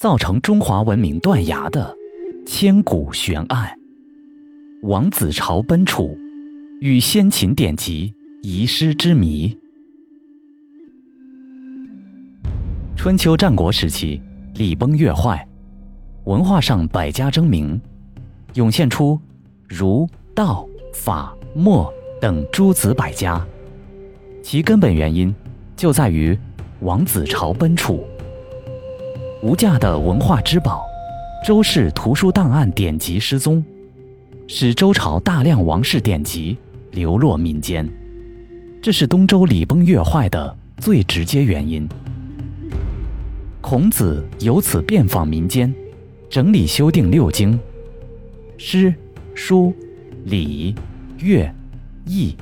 造成中华文明断崖的千古悬案——王子朝奔楚与先秦典籍遗失之谜。春秋战国时期，礼崩乐坏，文化上百家争鸣，涌现出儒、道、法、墨等诸子百家。其根本原因就在于王子朝奔楚。无价的文化之宝，周氏图书档案典籍失踪，使周朝大量王室典籍流落民间，这是东周礼崩乐坏的最直接原因。孔子由此遍访民间，整理修订六经、诗、书、礼、乐、易、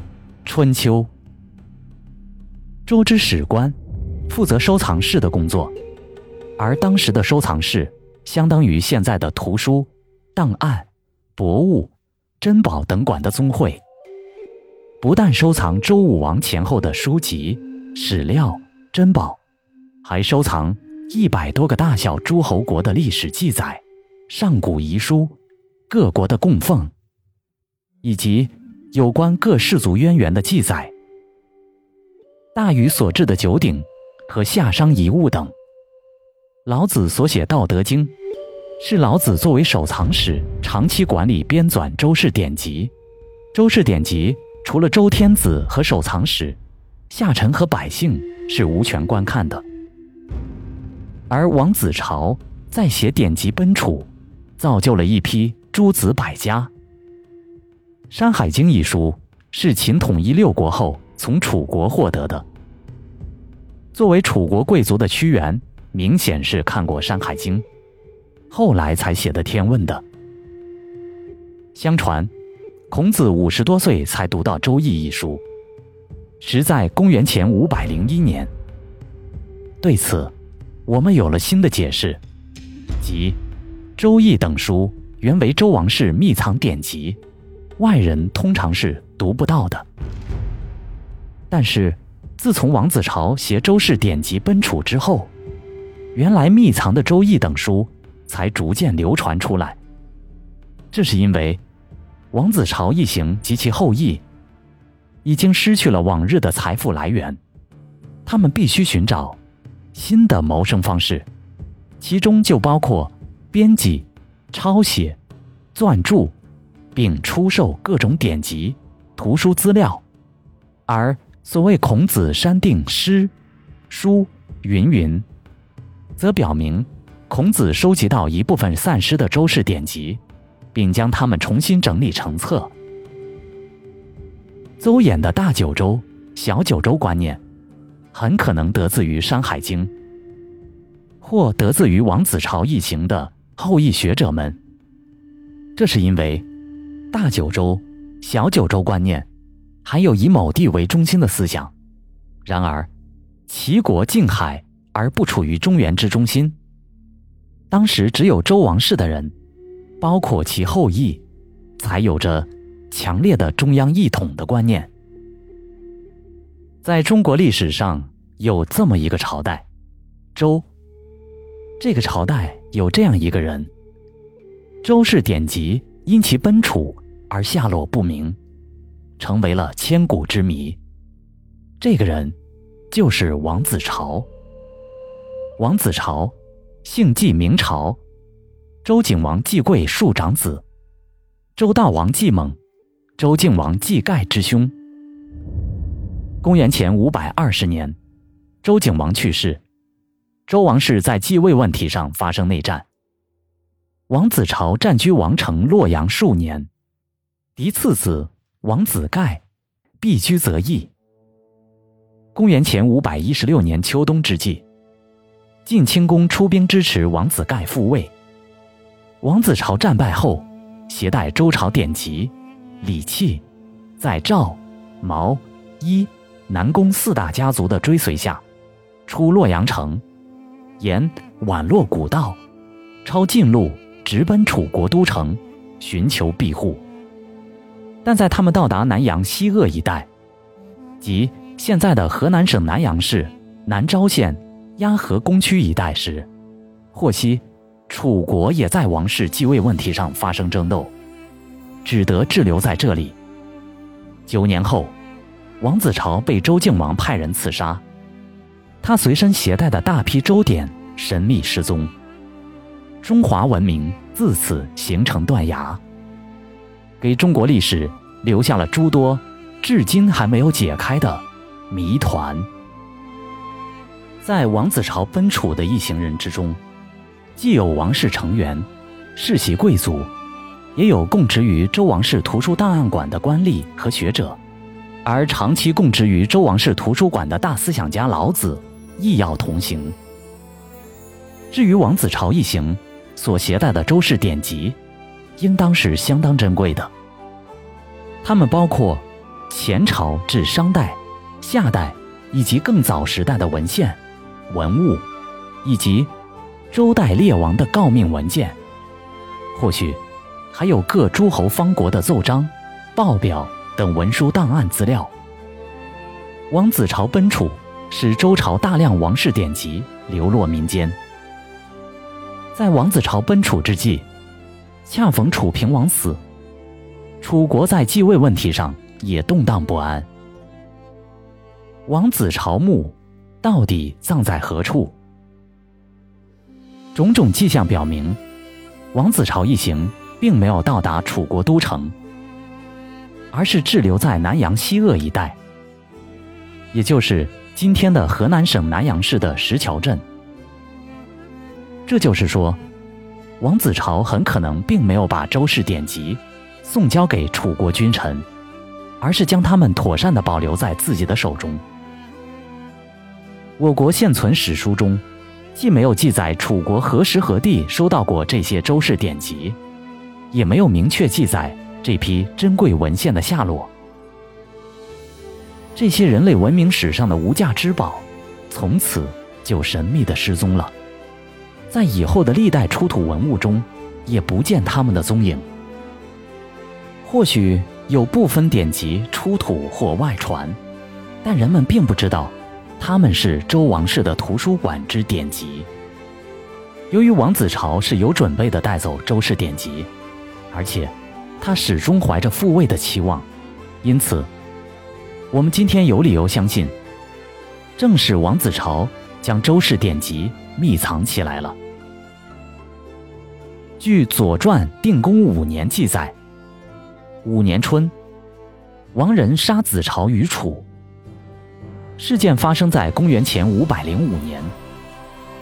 春秋。周之史官负责收藏室的工作。而当时的收藏室，相当于现在的图书、档案、博物、珍宝等馆的宗会。不但收藏周武王前后的书籍、史料、珍宝，还收藏一百多个大小诸侯国的历史记载、上古遗书、各国的供奉，以及有关各氏族渊源的记载。大禹所制的九鼎和夏商遗物等。老子所写《道德经》，是老子作为守藏史长期管理编纂周氏典籍。周氏典籍除了周天子和守藏史，下臣和百姓是无权观看的。而王子朝在写典籍奔楚，造就了一批诸子百家。《山海经》一书是秦统一六国后从楚国获得的，作为楚国贵族的屈原。明显是看过《山海经》，后来才写的《天问》的。相传，孔子五十多岁才读到《周易》一书，实在公元前五百零一年。对此，我们有了新的解释，即《周易》等书原为周王室秘藏典籍，外人通常是读不到的。但是，自从王子朝携周氏典籍奔楚之后，原来秘藏的《周易》等书才逐渐流传出来，这是因为王子朝一行及其后裔已经失去了往日的财富来源，他们必须寻找新的谋生方式，其中就包括编辑、抄写、撰著，并出售各种典籍、图书资料。而所谓孔子删定诗、书云云。则表明，孔子收集到一部分散失的周氏典籍，并将它们重新整理成册。邹衍的大九州、小九州观念，很可能得自于《山海经》，或得自于王子朝一行的后裔学者们。这是因为，大九州、小九州观念含有以某地为中心的思想，然而，齐国近海。而不处于中原之中心。当时只有周王室的人，包括其后裔，才有着强烈的中央一统的观念。在中国历史上有这么一个朝代，周。这个朝代有这样一个人，周氏典籍因其奔楚而下落不明，成为了千古之谜。这个人就是王子朝。王子朝，姓季，名朝，周景王季贵庶长子，周悼王季猛，周敬王季盖之兄。公元前五百二十年，周景王去世，周王室在继位问题上发生内战。王子朝占据王城洛阳数年，嫡次子王子盖避居择邑。公元前五百一十六年秋冬之际。晋清公出兵支持王子盖复位。王子朝战败后，携带周朝典籍、礼器，在赵、毛、伊、南宫四大家族的追随下，出洛阳城，沿宛洛古道，抄近路，直奔楚国都城，寻求庇护。但在他们到达南阳西鄂一带，即现在的河南省南阳市南昭县。鸭河工区一带时，获悉楚国也在王室继位问题上发生争斗，只得滞留在这里。九年后，王子朝被周敬王派人刺杀，他随身携带的大批周典神秘失踪，中华文明自此形成断崖，给中国历史留下了诸多至今还没有解开的谜团。在王子朝奔楚的一行人之中，既有王室成员、世袭贵族，也有供职于周王室图书档案馆的官吏和学者，而长期供职于周王室图书馆的大思想家老子亦要同行。至于王子朝一行所携带的周氏典籍，应当是相当珍贵的。他们包括前朝至商代、夏代以及更早时代的文献。文物，以及周代列王的诰命文件，或许还有各诸侯方国的奏章、报表等文书档案资料。王子朝奔楚，使周朝大量王室典籍流落民间。在王子朝奔楚之际，恰逢楚平王死，楚国在继位问题上也动荡不安。王子朝墓。到底葬在何处？种种迹象表明，王子朝一行并没有到达楚国都城，而是滞留在南阳西鄂一带，也就是今天的河南省南阳市的石桥镇。这就是说，王子朝很可能并没有把周氏典籍送交给楚国君臣，而是将他们妥善的保留在自己的手中。我国现存史书中，既没有记载楚国何时何地收到过这些周氏典籍，也没有明确记载这批珍贵文献的下落。这些人类文明史上的无价之宝，从此就神秘的失踪了，在以后的历代出土文物中，也不见他们的踪影。或许有部分典籍出土或外传，但人们并不知道。他们是周王室的图书馆之典籍。由于王子朝是有准备的带走周氏典籍，而且他始终怀着复位的期望，因此，我们今天有理由相信，正是王子朝将周氏典籍密藏起来了。据《左传·定公五年》记载，五年春，王人杀子朝于楚。事件发生在公元前五百零五年，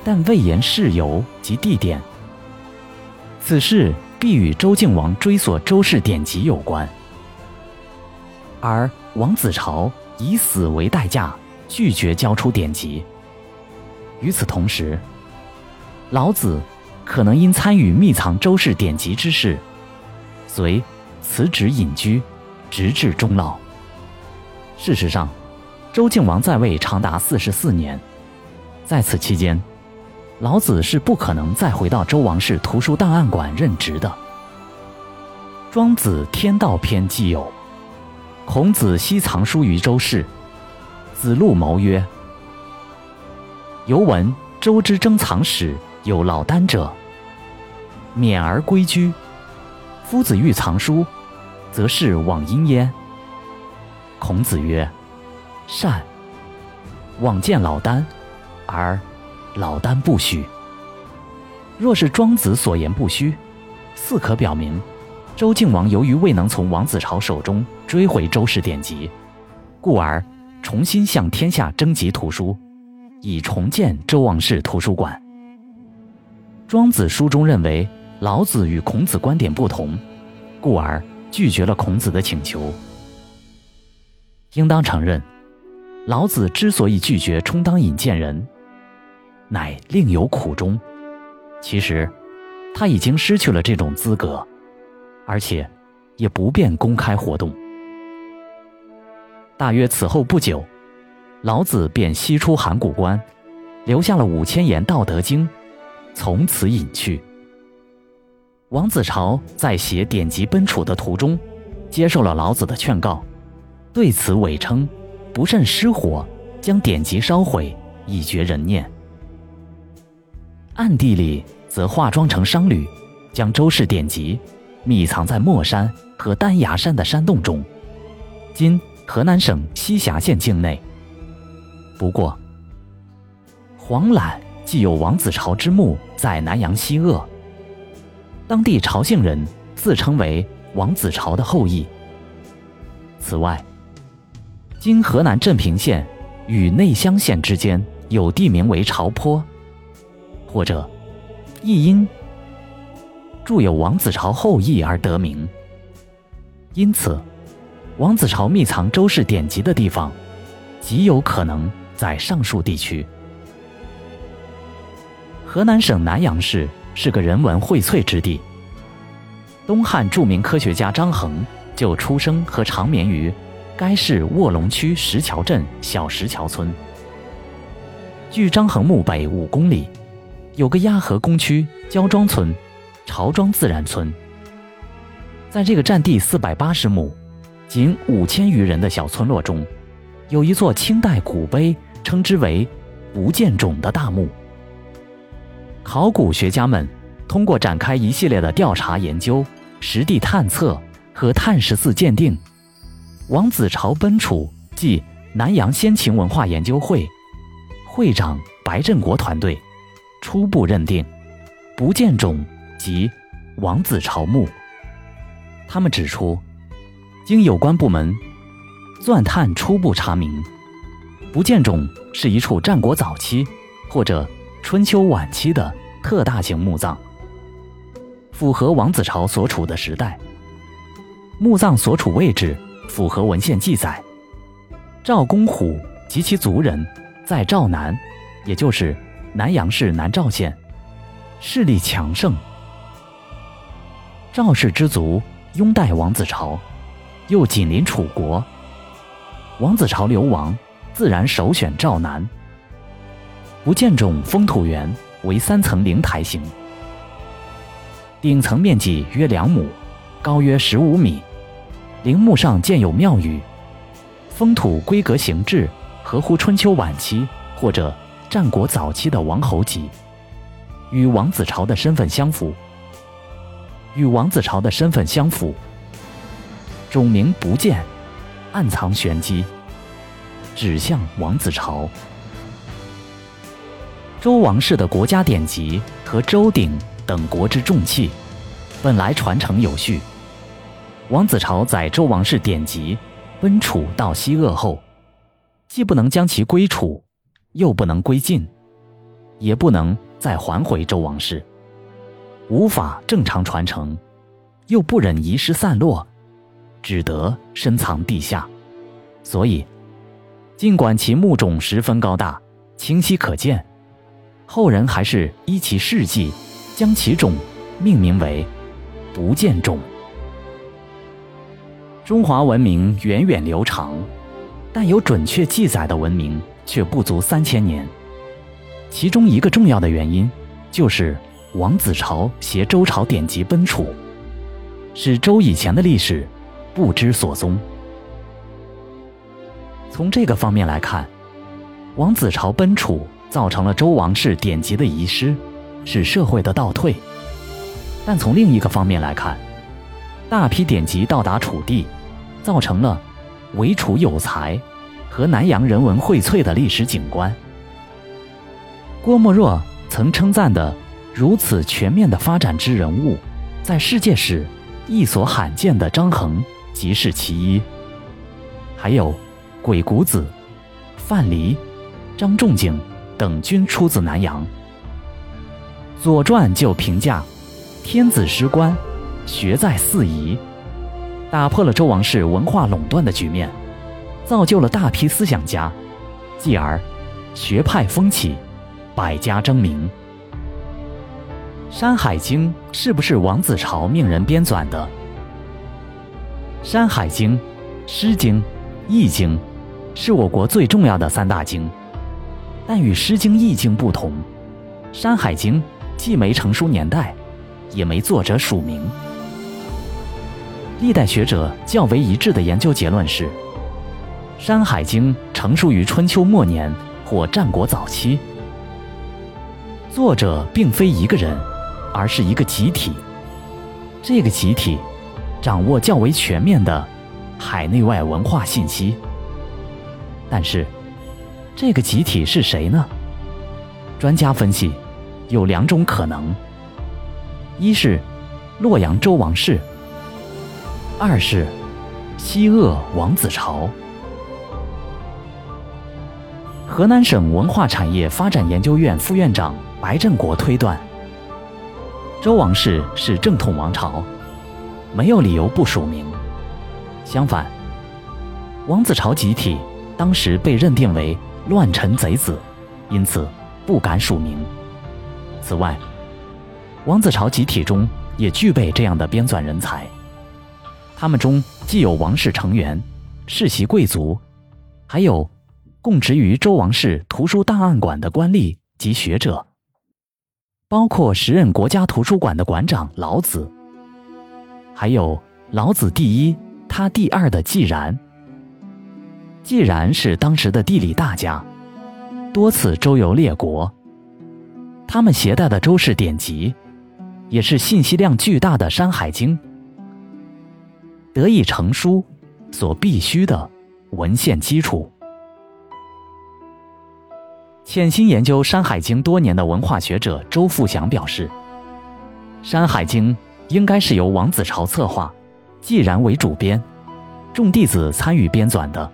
但未言事由及地点。此事必与周敬王追索周氏典籍有关。而王子朝以死为代价拒绝交出典籍。与此同时，老子可能因参与密藏周氏典籍之事，遂辞职隐居，直至终老。事实上。周敬王在位长达四十四年，在此期间，老子是不可能再回到周王室图书档案馆任职的。《庄子·天道篇》既有：“孔子昔藏书于周室。”子路谋曰：“犹闻周之珍藏史有老聃者，免而归居。夫子欲藏书，则是往因焉。”孔子曰。善，往见老聃，而老聃不许。若是庄子所言不虚，似可表明，周敬王由于未能从王子朝手中追回周氏典籍，故而重新向天下征集图书，以重建周王室图书馆。庄子书中认为老子与孔子观点不同，故而拒绝了孔子的请求。应当承认。老子之所以拒绝充当引荐人，乃另有苦衷。其实，他已经失去了这种资格，而且也不便公开活动。大约此后不久，老子便西出函谷关，留下了五千言《道德经》，从此隐去。王子朝在写典籍奔楚的途中，接受了老子的劝告，对此伪称。不慎失火，将典籍烧毁，以绝人念。暗地里则化妆成商旅，将周氏典籍密藏在墨山和丹崖山的山洞中，今河南省西峡县境内。不过，黄览既有王子朝之墓在南阳西鄂，当地朝姓人自称为王子朝的后裔。此外，今河南镇平县与内乡县之间有地名为朝坡，或者亦因著有王子朝后裔而得名。因此，王子朝密藏周氏典籍的地方，极有可能。在上述地区，河南省南阳市是个人文荟萃之地。东汉著名科学家张衡就出生和长眠于该市卧龙区石桥镇小石桥村。距张衡墓北五公里，有个鸭河工区焦庄村、朝庄自然村。在这个占地四百八十亩、仅五千余人的小村落中，有一座清代古碑。称之为“不见冢”的大墓。考古学家们通过展开一系列的调查研究、实地探测和碳十四鉴定，王子朝奔楚即南阳先秦文化研究会会长白振国团队初步认定“不见冢”即王子朝墓。他们指出，经有关部门钻探初步查明。不见冢是一处战国早期或者春秋晚期的特大型墓葬，符合王子朝所处的时代。墓葬所处位置符合文献记载，赵公虎及其族人在赵南，也就是南阳市南赵县，势力强盛。赵氏之族拥戴王子朝，又紧邻楚国，王子朝流亡。自然首选赵南。不见冢封土园为三层灵台形，顶层面积约两亩，高约十五米。陵墓上建有庙宇，封土规格形制合乎春秋晚期或者战国早期的王侯级，与王子朝的身份相符。与王子朝的身份相符，冢名不见，暗藏玄机。指向王子朝。周王室的国家典籍和周鼎等国之重器，本来传承有序。王子朝在周王室典籍温楚到西鄂后，既不能将其归楚，又不能归晋，也不能再还回周王室，无法正常传承，又不忍遗失散落，只得深藏地下，所以。尽管其墓冢十分高大，清晰可见，后人还是依其事迹，将其冢命名为“不见冢”。中华文明源远流长，但有准确记载的文明却不足三千年。其中一个重要的原因，就是王子朝携周朝典籍奔楚，使周以前的历史不知所踪。从这个方面来看，王子朝奔楚造成了周王室典籍的遗失，是社会的倒退；但从另一个方面来看，大批典籍到达楚地，造成了唯楚有才和南阳人文荟萃的历史景观。郭沫若曾称赞的如此全面的发展之人物，在世界史亦所罕见的张衡即是其一，还有。鬼谷子、范蠡、张仲景等均出自南阳。《左传》就评价：“天子失官，学在四夷，打破了周王室文化垄断的局面，造就了大批思想家，继而学派风起，百家争鸣。”《山海经》是不是王子朝命人编纂的？《山海经》《诗经》《易经》。是我国最重要的三大经，但与《诗经》《易经》不同，《山海经》既没成书年代，也没作者署名。历代学者较为一致的研究结论是，《山海经》成书于春秋末年或战国早期，作者并非一个人，而是一个集体。这个集体掌握较为全面的海内外文化信息。但是，这个集体是谁呢？专家分析，有两种可能：一是洛阳周王室，二是西鄂王子朝。河南省文化产业发展研究院副院长白振国推断，周王室是正统王朝，没有理由不署名。相反，王子朝集体。当时被认定为乱臣贼子，因此不敢署名。此外，王子朝集体中也具备这样的编纂人才，他们中既有王室成员、世袭贵族，还有供职于周王室图书档案馆的官吏及学者，包括时任国家图书馆的馆长老子，还有老子第一、他第二的季然。既然是当时的地理大家，多次周游列国，他们携带的周氏典籍，也是信息量巨大的《山海经》，得以成书所必须的文献基础。潜心研究《山海经》多年的文化学者周富祥表示，《山海经》应该是由王子朝策划，既然为主编，众弟子参与编纂的。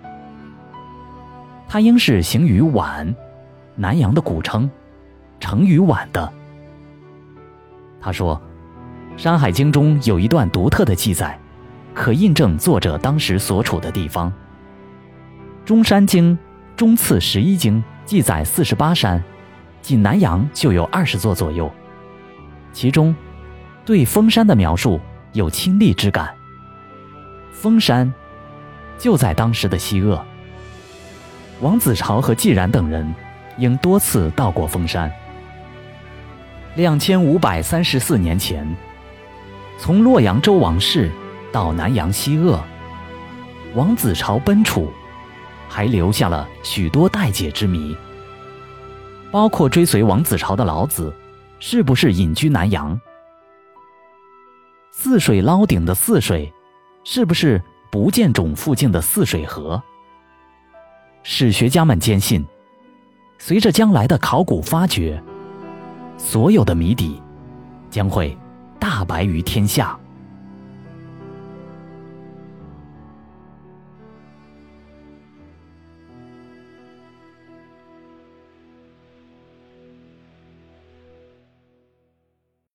它应是行于宛，南阳的古称，成于宛的。他说，《山海经》中有一段独特的记载，可印证作者当时所处的地方。《中山经》中次十一经记载四十八山，仅南阳就有二十座左右，其中对封山的描述有亲历之感。封山就在当时的西鄂。王子朝和季然等人，应多次到过封山。两千五百三十四年前，从洛阳周王室到南阳西鄂，王子朝奔楚，还留下了许多待解之谜。包括追随王子朝的老子，是不是隐居南阳？泗水捞鼎的泗水，是不是不见冢附近的泗水河？史学家们坚信，随着将来的考古发掘，所有的谜底将会大白于天下。